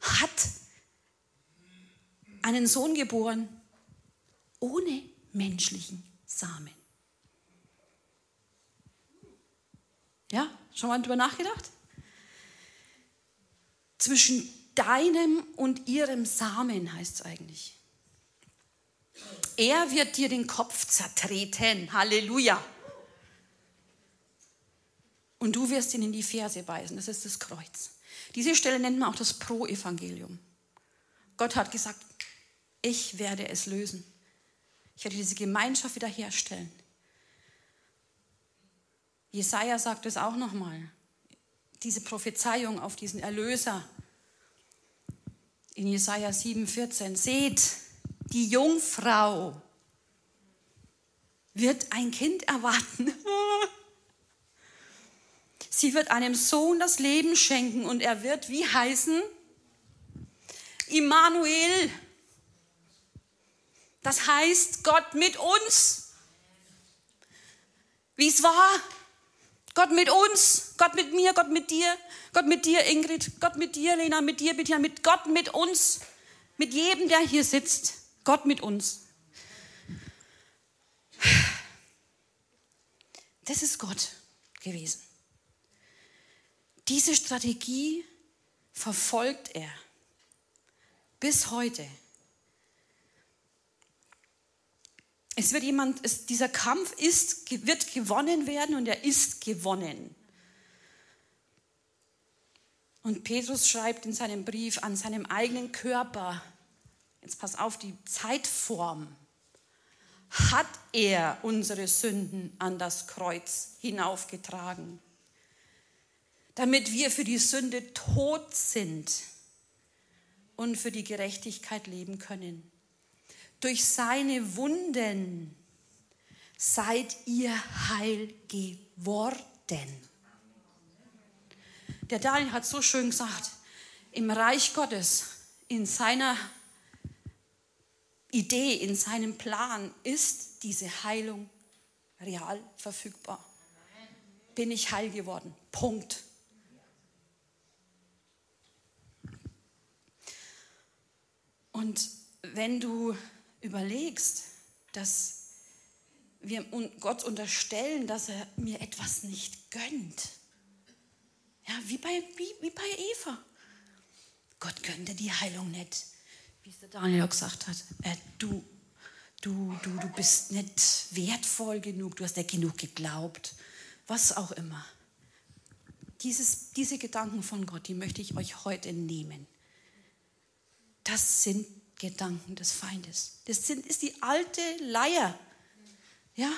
Speaker 2: hat einen Sohn geboren ohne menschlichen Samen. Ja, schon mal drüber nachgedacht? Zwischen deinem und ihrem Samen heißt es eigentlich. Er wird dir den Kopf zertreten. Halleluja. Und du wirst ihn in die Ferse beißen. Das ist das Kreuz. Diese Stelle nennt man auch das Pro-Evangelium. Gott hat gesagt, ich werde es lösen. Ich werde diese Gemeinschaft wiederherstellen. Jesaja sagt es auch nochmal. Diese Prophezeiung auf diesen Erlöser in Jesaja 7,14. Seht, die Jungfrau wird ein Kind erwarten. Sie wird einem Sohn das Leben schenken und er wird wie heißen? Immanuel. Das heißt Gott mit uns. Wie es war. Gott mit uns, Gott mit mir, Gott mit dir, Gott mit dir, Ingrid, Gott mit dir, Lena, mit dir, Bettina, mit Gott mit uns, mit jedem, der hier sitzt. Gott mit uns. Das ist Gott gewesen. Diese Strategie verfolgt er bis heute. Es wird jemand, es, dieser Kampf ist, wird gewonnen werden und er ist gewonnen. Und Petrus schreibt in seinem Brief an seinem eigenen Körper, jetzt pass auf die Zeitform, hat er unsere Sünden an das Kreuz hinaufgetragen, damit wir für die Sünde tot sind und für die Gerechtigkeit leben können. Durch seine Wunden seid ihr heil geworden. Der Daniel hat so schön gesagt, im Reich Gottes, in seiner Idee, in seinem Plan ist diese Heilung real verfügbar. Bin ich heil geworden. Punkt. Und wenn du überlegst, dass wir Gott unterstellen, dass er mir etwas nicht gönnt, ja, wie bei, wie, wie bei Eva. Gott gönnte die Heilung nicht, wie es der Daniel auch gesagt hat. Äh, du, du, du, du bist nicht wertvoll genug, du hast nicht genug geglaubt, was auch immer. Dieses, diese Gedanken von Gott, die möchte ich euch heute nehmen. Das sind Gedanken des Feindes. Das sind, ist die alte Leier. Ja,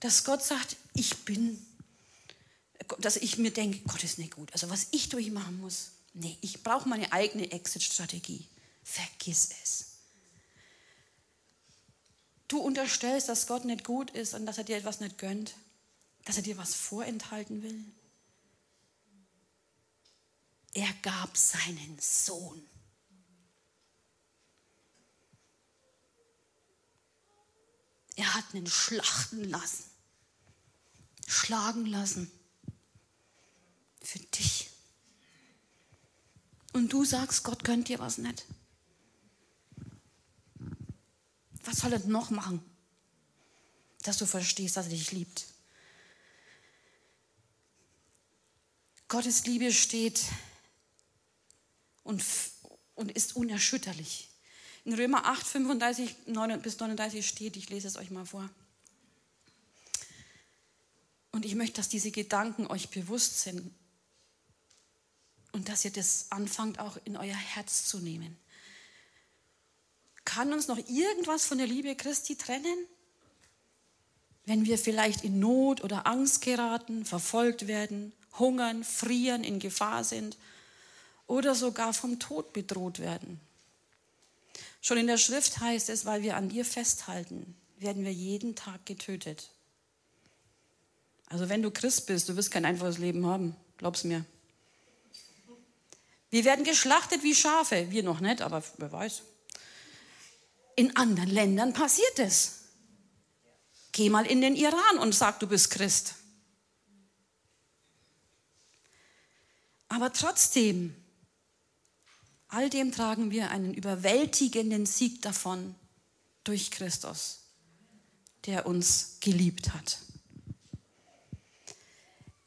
Speaker 2: dass Gott sagt, ich bin, dass ich mir denke, Gott ist nicht gut. Also was ich durchmachen muss, nee, ich brauche meine eigene Exit-Strategie. Vergiss es. Du unterstellst, dass Gott nicht gut ist und dass er dir etwas nicht gönnt, dass er dir was vorenthalten will. Er gab seinen Sohn. Er hat ihn schlachten lassen, schlagen lassen. Für dich. Und du sagst, Gott gönnt dir was nicht. Was soll er noch machen, dass du verstehst, dass er dich liebt? Gottes Liebe steht und, und ist unerschütterlich. In Römer 8, 35 9 bis 39 steht, ich lese es euch mal vor. Und ich möchte, dass diese Gedanken euch bewusst sind und dass ihr das anfangt auch in euer Herz zu nehmen. Kann uns noch irgendwas von der Liebe Christi trennen? Wenn wir vielleicht in Not oder Angst geraten, verfolgt werden, hungern, frieren, in Gefahr sind oder sogar vom Tod bedroht werden. Schon in der Schrift heißt es, weil wir an dir festhalten, werden wir jeden Tag getötet. Also wenn du Christ bist, du wirst kein einfaches Leben haben, glaub's mir. Wir werden geschlachtet wie Schafe, wir noch nicht, aber wer weiß. in anderen Ländern passiert es. Geh mal in den Iran und sag, du bist Christ. Aber trotzdem, all dem tragen wir einen überwältigenden Sieg davon durch Christus, der uns geliebt hat.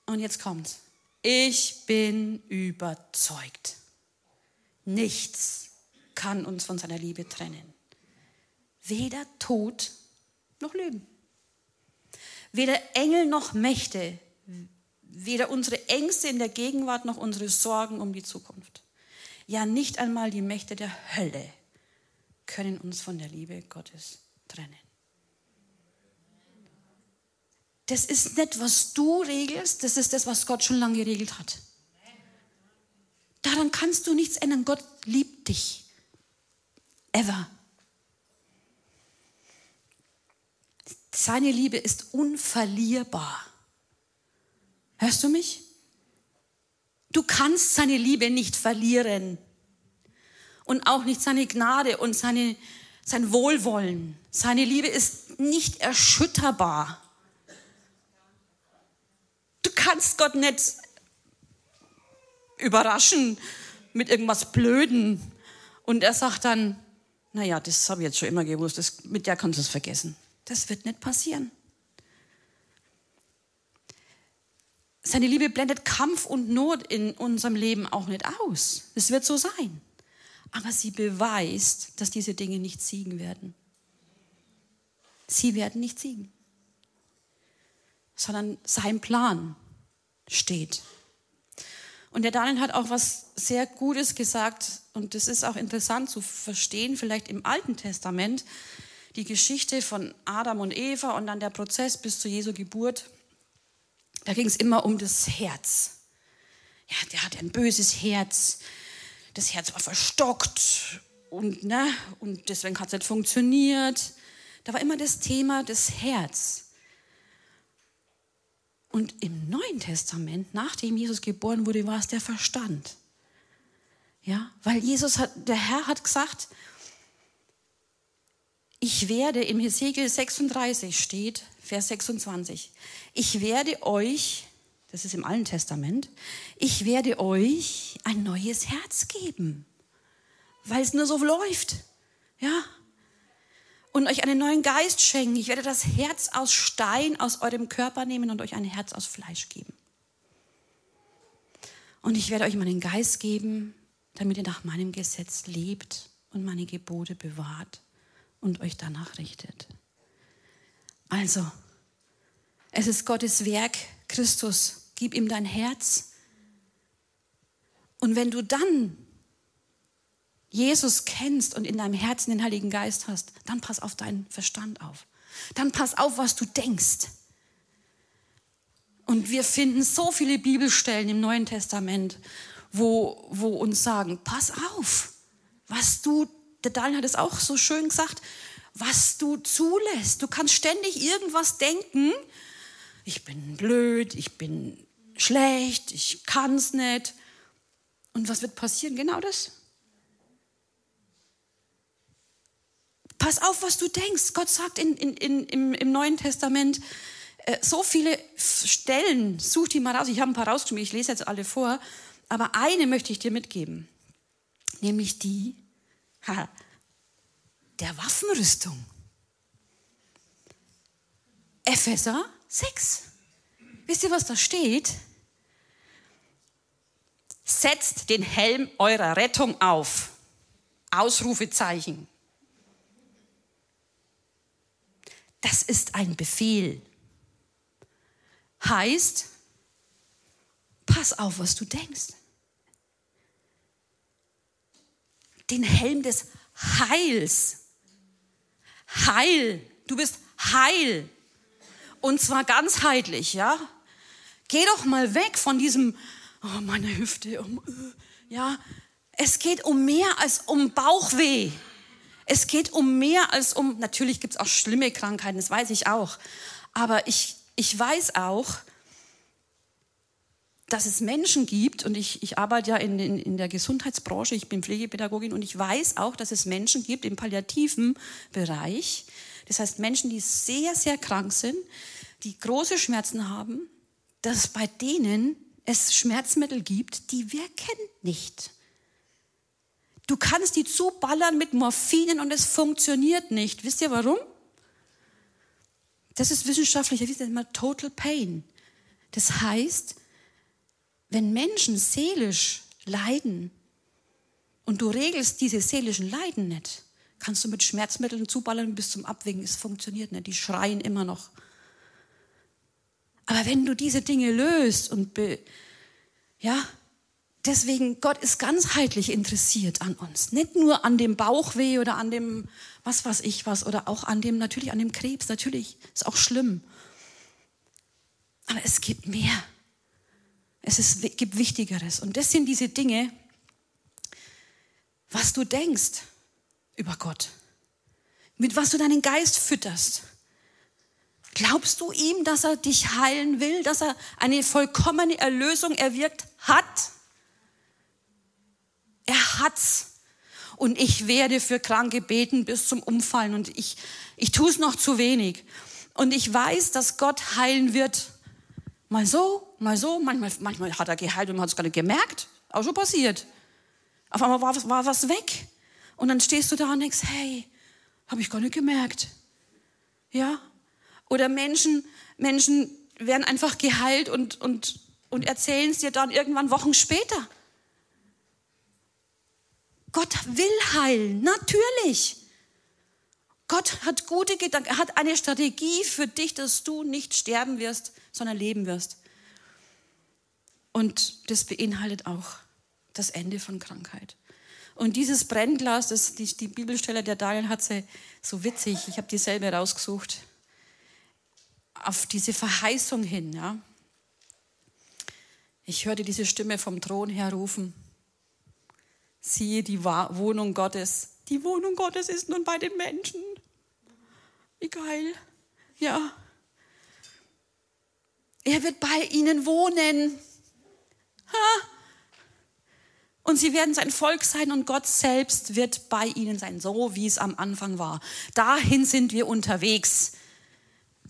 Speaker 2: Und jetzt kommt's. Ich bin überzeugt. Nichts kann uns von seiner Liebe trennen. Weder Tod noch Leben. Weder Engel noch Mächte. Weder unsere Ängste in der Gegenwart noch unsere Sorgen um die Zukunft. Ja, nicht einmal die Mächte der Hölle können uns von der Liebe Gottes trennen. Das ist nicht, was du regelst, das ist das, was Gott schon lange geregelt hat. Daran kannst du nichts ändern. Gott liebt dich. Ever. Seine Liebe ist unverlierbar. Hörst du mich? Du kannst seine Liebe nicht verlieren. Und auch nicht seine Gnade und seine, sein Wohlwollen. Seine Liebe ist nicht erschütterbar. Du kannst Gott nicht überraschen mit irgendwas Blöden. Und er sagt dann, naja, das habe ich jetzt schon immer gewusst, das, mit der kannst du es vergessen. Das wird nicht passieren. Seine Liebe blendet Kampf und Not in unserem Leben auch nicht aus. Es wird so sein. Aber sie beweist, dass diese Dinge nicht siegen werden. Sie werden nicht siegen sondern sein Plan steht. Und der Daniel hat auch was sehr Gutes gesagt und das ist auch interessant zu verstehen, vielleicht im Alten Testament, die Geschichte von Adam und Eva und dann der Prozess bis zu Jesu Geburt. Da ging es immer um das Herz. Ja, der hatte ein böses Herz. Das Herz war verstockt und, ne, und deswegen hat es nicht funktioniert. Da war immer das Thema des Herz. Und im Neuen Testament, nachdem Jesus geboren wurde, war es der Verstand. Ja, weil Jesus hat, der Herr hat gesagt, ich werde, im Hesekiel 36 steht, Vers 26, ich werde euch, das ist im Alten Testament, ich werde euch ein neues Herz geben, weil es nur so läuft. Ja, und euch einen neuen Geist schenken. Ich werde das Herz aus Stein aus eurem Körper nehmen und euch ein Herz aus Fleisch geben. Und ich werde euch meinen Geist geben, damit ihr nach meinem Gesetz lebt und meine Gebote bewahrt und euch danach richtet. Also, es ist Gottes Werk, Christus, gib ihm dein Herz. Und wenn du dann Jesus kennst und in deinem Herzen den Heiligen Geist hast, dann pass auf deinen Verstand auf. Dann pass auf, was du denkst. Und wir finden so viele Bibelstellen im Neuen Testament, wo, wo uns sagen, pass auf, was du, der Daniel hat es auch so schön gesagt, was du zulässt. Du kannst ständig irgendwas denken. Ich bin blöd, ich bin schlecht, ich kann es nicht. Und was wird passieren? Genau das. Pass auf, was du denkst. Gott sagt in, in, in, im, im Neuen Testament äh, so viele Stellen. Such die mal raus. Ich habe ein paar rausgeschrieben. Ich lese jetzt alle vor. Aber eine möchte ich dir mitgeben. Nämlich die der Waffenrüstung. Epheser 6. Wisst ihr, was da steht? Setzt den Helm eurer Rettung auf. Ausrufezeichen. Das ist ein Befehl. Heißt, pass auf, was du denkst. Den Helm des Heils. Heil. Du bist heil. Und zwar ganzheitlich, ja? Geh doch mal weg von diesem, oh, meine Hüfte, um, äh, ja? Es geht um mehr als um Bauchweh. Es geht um mehr als um, natürlich gibt es auch schlimme Krankheiten, das weiß ich auch. Aber ich, ich weiß auch, dass es Menschen gibt, und ich, ich arbeite ja in, in, in der Gesundheitsbranche, ich bin Pflegepädagogin, und ich weiß auch, dass es Menschen gibt im palliativen Bereich, das heißt Menschen, die sehr, sehr krank sind, die große Schmerzen haben, dass bei denen es Schmerzmittel gibt, die wirken nicht. Du kannst die zuballern mit Morphinen und es funktioniert nicht. Wisst ihr warum? Das ist wissenschaftlich, das ist immer Total Pain. Das heißt, wenn Menschen seelisch leiden und du regelst diese seelischen Leiden nicht, kannst du mit Schmerzmitteln zuballern bis zum Abwägen. Es funktioniert nicht. Die schreien immer noch. Aber wenn du diese Dinge löst und be, ja, deswegen Gott ist ganzheitlich interessiert an uns, nicht nur an dem Bauchweh oder an dem was weiß ich was oder auch an dem natürlich an dem Krebs, natürlich ist auch schlimm. Aber es gibt mehr. Es ist, gibt Wichtigeres. Und das sind diese Dinge, was du denkst über Gott, mit was du deinen Geist fütterst. Glaubst du ihm, dass er dich heilen will, dass er eine vollkommene Erlösung erwirkt hat? Er hat's. Und ich werde für Kranke beten bis zum Umfallen und ich, ich tue es noch zu wenig. Und ich weiß, dass Gott heilen wird. Mal so, mal so, manchmal, manchmal hat er geheilt und man hat es gar nicht gemerkt. Auch schon passiert. Auf einmal war, war was weg. Und dann stehst du da und denkst, hey, habe ich gar nicht gemerkt. Ja? Oder Menschen, Menschen werden einfach geheilt und, und, und erzählen es dir dann irgendwann Wochen später. Gott will heilen, natürlich. Gott hat gute Gedanken, er hat eine Strategie für dich, dass du nicht sterben wirst, sondern leben wirst. Und das beinhaltet auch das Ende von Krankheit. Und dieses Brennglas, das, die, die Bibelstelle, der Daniel hat sie so witzig, ich habe dieselbe rausgesucht, auf diese Verheißung hin. Ja. Ich hörte diese Stimme vom Thron her rufen, siehe die Wohnung Gottes. Die Wohnung Gottes ist nun bei den Menschen. Wie geil. Ja. Er wird bei ihnen wohnen. Ha. Und sie werden sein Volk sein und Gott selbst wird bei ihnen sein, so wie es am Anfang war. Dahin sind wir unterwegs.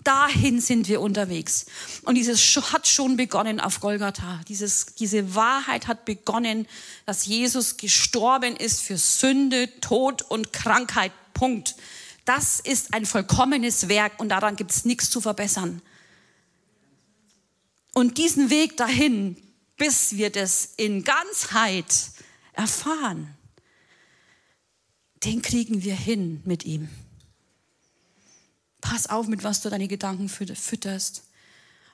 Speaker 2: Dahin sind wir unterwegs. Und dieses hat schon begonnen auf Golgatha. Dieses, diese Wahrheit hat begonnen, dass Jesus gestorben ist für Sünde, Tod und Krankheit. Punkt. Das ist ein vollkommenes Werk und daran gibt es nichts zu verbessern. Und diesen Weg dahin, bis wir das in Ganzheit erfahren, den kriegen wir hin mit ihm. Pass auf, mit was du deine Gedanken fütterst.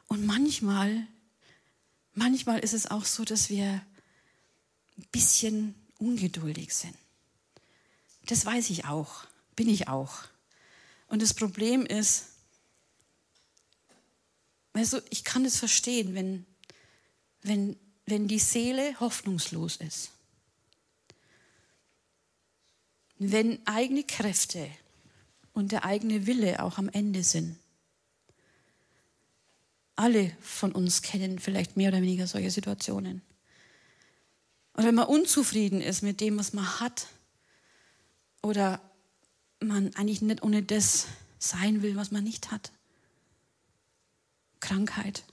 Speaker 2: Und manchmal, manchmal ist es auch so, dass wir ein bisschen ungeduldig sind. Das weiß ich auch bin ich auch. Und das Problem ist, du, ich kann es verstehen, wenn, wenn, wenn die Seele hoffnungslos ist. Wenn eigene Kräfte und der eigene Wille auch am Ende sind. Alle von uns kennen vielleicht mehr oder weniger solche Situationen. Und wenn man unzufrieden ist mit dem, was man hat, oder man eigentlich nicht ohne das sein will, was man nicht hat. Krankheit.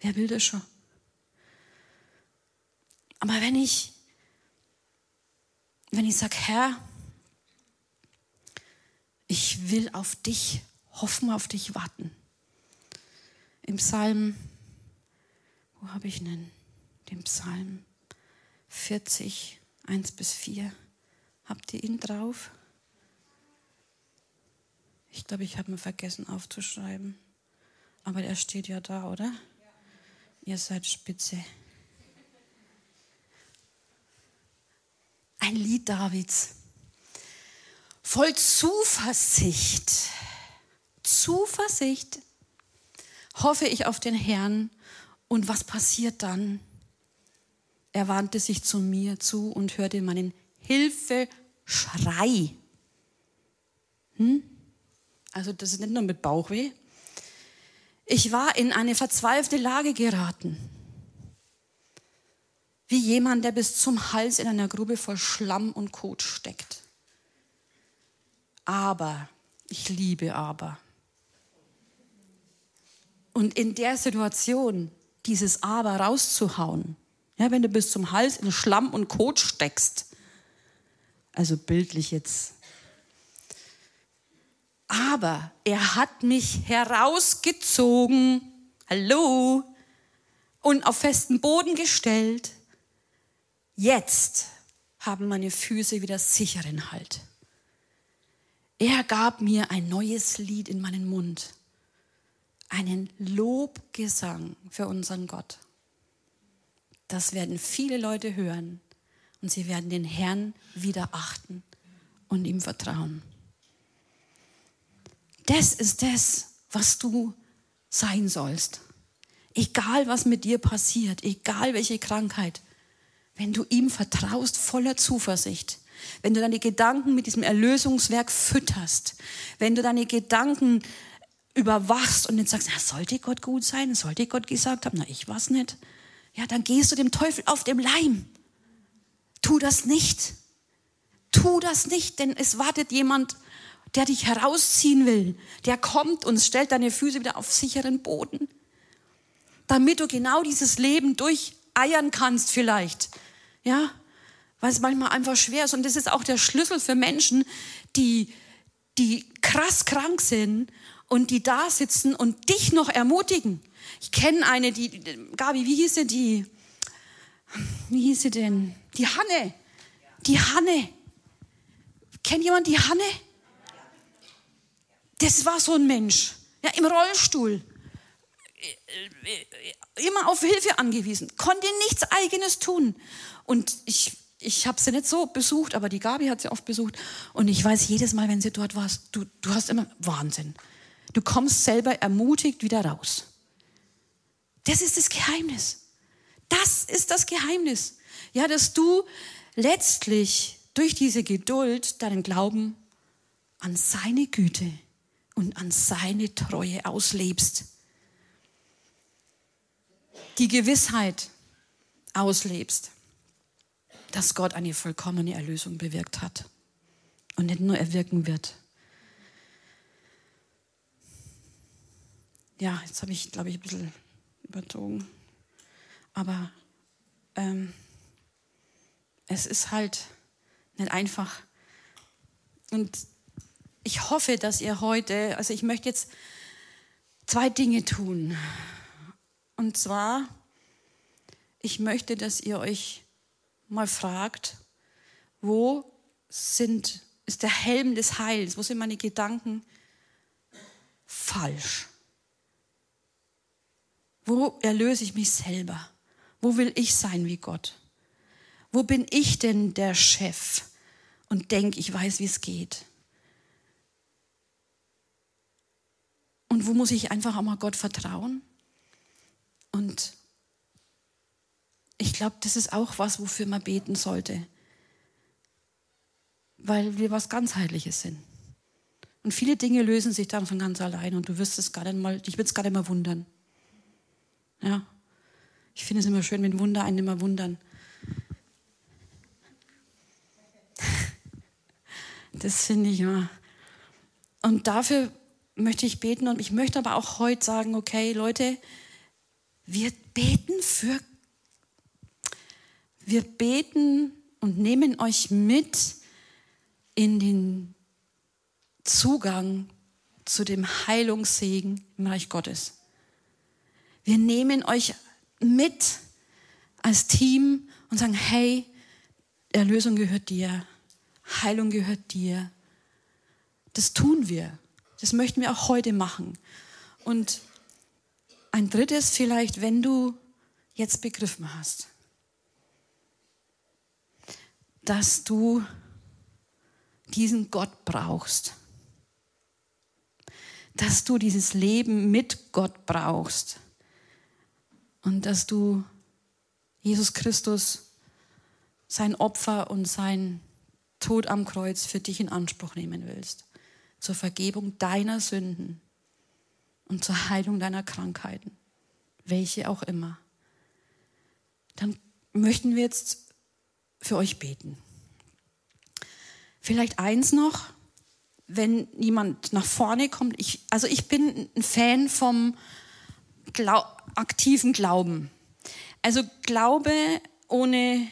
Speaker 2: Wer will das schon? Aber wenn ich, wenn ich sage, Herr, ich will auf dich hoffen, auf dich warten. Im Psalm, wo habe ich denn? Den Psalm 40, 1 bis 4. Habt ihr ihn drauf? Ich glaube, ich habe mir vergessen aufzuschreiben. Aber er steht ja da, oder? Ja. Ihr seid spitze. Ein Lied Davids. Voll Zuversicht. Zuversicht hoffe ich auf den Herrn. Und was passiert dann? Er wandte sich zu mir zu und hörte meinen Hilfeschrei. Hm? Also das ist nicht nur mit Bauchweh. Ich war in eine verzweifelte Lage geraten. wie jemand, der bis zum Hals in einer Grube voll Schlamm und Kot steckt. Aber, ich liebe aber. Und in der Situation dieses Aber rauszuhauen, ja, wenn du bis zum Hals in Schlamm und Kot steckst, also bildlich jetzt. Aber er hat mich herausgezogen, hallo, und auf festen Boden gestellt. Jetzt haben meine Füße wieder sicheren Halt. Er gab mir ein neues Lied in meinen Mund, einen Lobgesang für unseren Gott. Das werden viele Leute hören und sie werden den Herrn wieder achten und ihm vertrauen. Das ist das, was du sein sollst. Egal, was mit dir passiert, egal welche Krankheit, wenn du ihm vertraust voller Zuversicht, wenn du deine Gedanken mit diesem Erlösungswerk fütterst, wenn du deine Gedanken überwachst und dann sagst, na, sollte Gott gut sein, sollte Gott gesagt haben, na, ich weiß nicht, ja, dann gehst du dem Teufel auf dem Leim. Tu das nicht. Tu das nicht, denn es wartet jemand, der dich herausziehen will. Der kommt und stellt deine Füße wieder auf sicheren Boden, damit du genau dieses Leben durcheiern kannst vielleicht. Ja, weil es manchmal einfach schwer ist. Und das ist auch der Schlüssel für Menschen, die, die krass krank sind und die da sitzen und dich noch ermutigen. Ich kenne eine, die, Gabi, wie hieß sie, die, wie hieß sie denn? Die Hanne. Die Hanne. Kennt jemand die Hanne? Das war so ein Mensch. Ja, im Rollstuhl. Immer auf Hilfe angewiesen. Konnte nichts eigenes tun. Und ich, ich habe sie nicht so besucht, aber die Gabi hat sie oft besucht. Und ich weiß jedes Mal, wenn sie dort war, du, du hast immer Wahnsinn. Du kommst selber ermutigt wieder raus. Das ist das Geheimnis. Das ist das Geheimnis. Ja, dass du letztlich durch diese Geduld deinen Glauben an seine Güte und an seine Treue auslebst. Die Gewissheit auslebst, dass Gott eine vollkommene Erlösung bewirkt hat und nicht nur erwirken wird. Ja, jetzt habe ich, glaube ich, ein bisschen überzogen. Aber ähm, es ist halt nicht einfach. Und ich hoffe, dass ihr heute, also ich möchte jetzt zwei Dinge tun. Und zwar, ich möchte, dass ihr euch mal fragt, wo sind, ist der Helm des Heils, wo sind meine Gedanken falsch? Wo erlöse ich mich selber? Wo will ich sein wie Gott? Wo bin ich denn der Chef und denke, ich weiß, wie es geht? Und wo muss ich einfach auch mal Gott vertrauen? Und ich glaube, das ist auch was, wofür man beten sollte. Weil wir was ganzheitliches sind. Und viele Dinge lösen sich dann von ganz allein und du wirst es gar nicht mal, ich würde es gar nicht mehr wundern. Ja. Ich finde es immer schön, wenn Wunder einen immer wundern. Das finde ich immer. Und dafür möchte ich beten und ich möchte aber auch heute sagen, okay, Leute, wir beten für, wir beten und nehmen euch mit in den Zugang zu dem Heilungssegen im Reich Gottes. Wir nehmen euch mit als Team und sagen, hey, Erlösung gehört dir, Heilung gehört dir. Das tun wir. Das möchten wir auch heute machen. Und ein drittes vielleicht, wenn du jetzt begriffen hast, dass du diesen Gott brauchst, dass du dieses Leben mit Gott brauchst. Und dass du Jesus Christus sein Opfer und sein Tod am Kreuz für dich in Anspruch nehmen willst, zur Vergebung deiner Sünden und zur Heilung deiner Krankheiten, welche auch immer, dann möchten wir jetzt für euch beten. Vielleicht eins noch, wenn jemand nach vorne kommt. Ich, also ich bin ein Fan vom Glau aktiven Glauben. Also Glaube ohne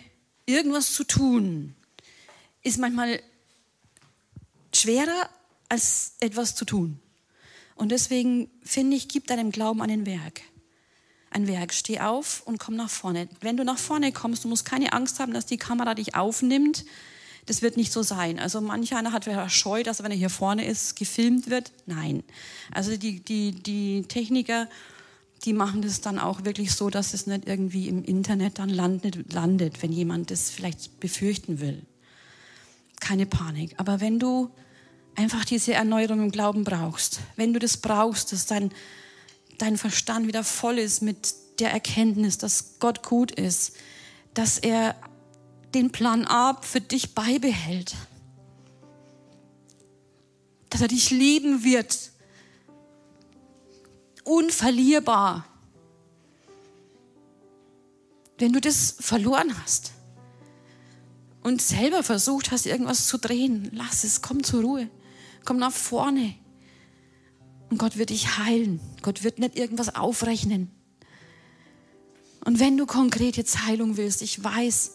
Speaker 2: irgendwas zu tun ist manchmal schwerer als etwas zu tun. Und deswegen finde ich, gib deinem Glauben einen Werk. Ein Werk. Steh auf und komm nach vorne. Wenn du nach vorne kommst, du musst keine Angst haben, dass die Kamera dich aufnimmt. Das wird nicht so sein. Also manch einer hat Scheu, dass wenn er hier vorne ist, gefilmt wird. Nein. Also die, die, die Techniker, die machen das dann auch wirklich so, dass es nicht irgendwie im Internet dann landet, landet, wenn jemand das vielleicht befürchten will. Keine Panik. Aber wenn du einfach diese Erneuerung im Glauben brauchst, wenn du das brauchst, dass dein, dein Verstand wieder voll ist mit der Erkenntnis, dass Gott gut ist, dass er den Plan A für dich beibehält, dass er dich lieben wird, unverlierbar. Wenn du das verloren hast und selber versucht hast, irgendwas zu drehen, lass es, komm zur Ruhe. Komm nach vorne. Und Gott wird dich heilen. Gott wird nicht irgendwas aufrechnen. Und wenn du konkret jetzt Heilung willst, ich weiß,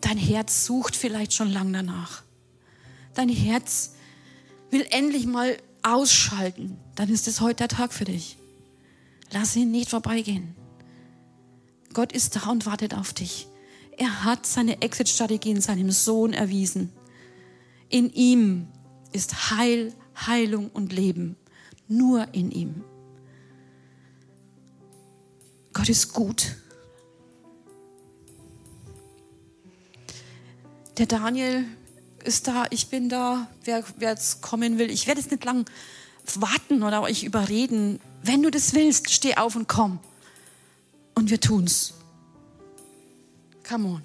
Speaker 2: dein Herz sucht vielleicht schon lang danach. Dein Herz will endlich mal ausschalten. Dann ist es heute der Tag für dich. Lass ihn nicht vorbeigehen. Gott ist da und wartet auf dich. Er hat seine Exit-Strategie in seinem Sohn erwiesen. In ihm ist Heil, Heilung und Leben. Nur in ihm. Gott ist gut. Der Daniel ist da, ich bin da, wer, wer jetzt kommen will. Ich werde jetzt nicht lang warten oder euch überreden. Wenn du das willst, steh auf und komm. Und wir tun's. Come on.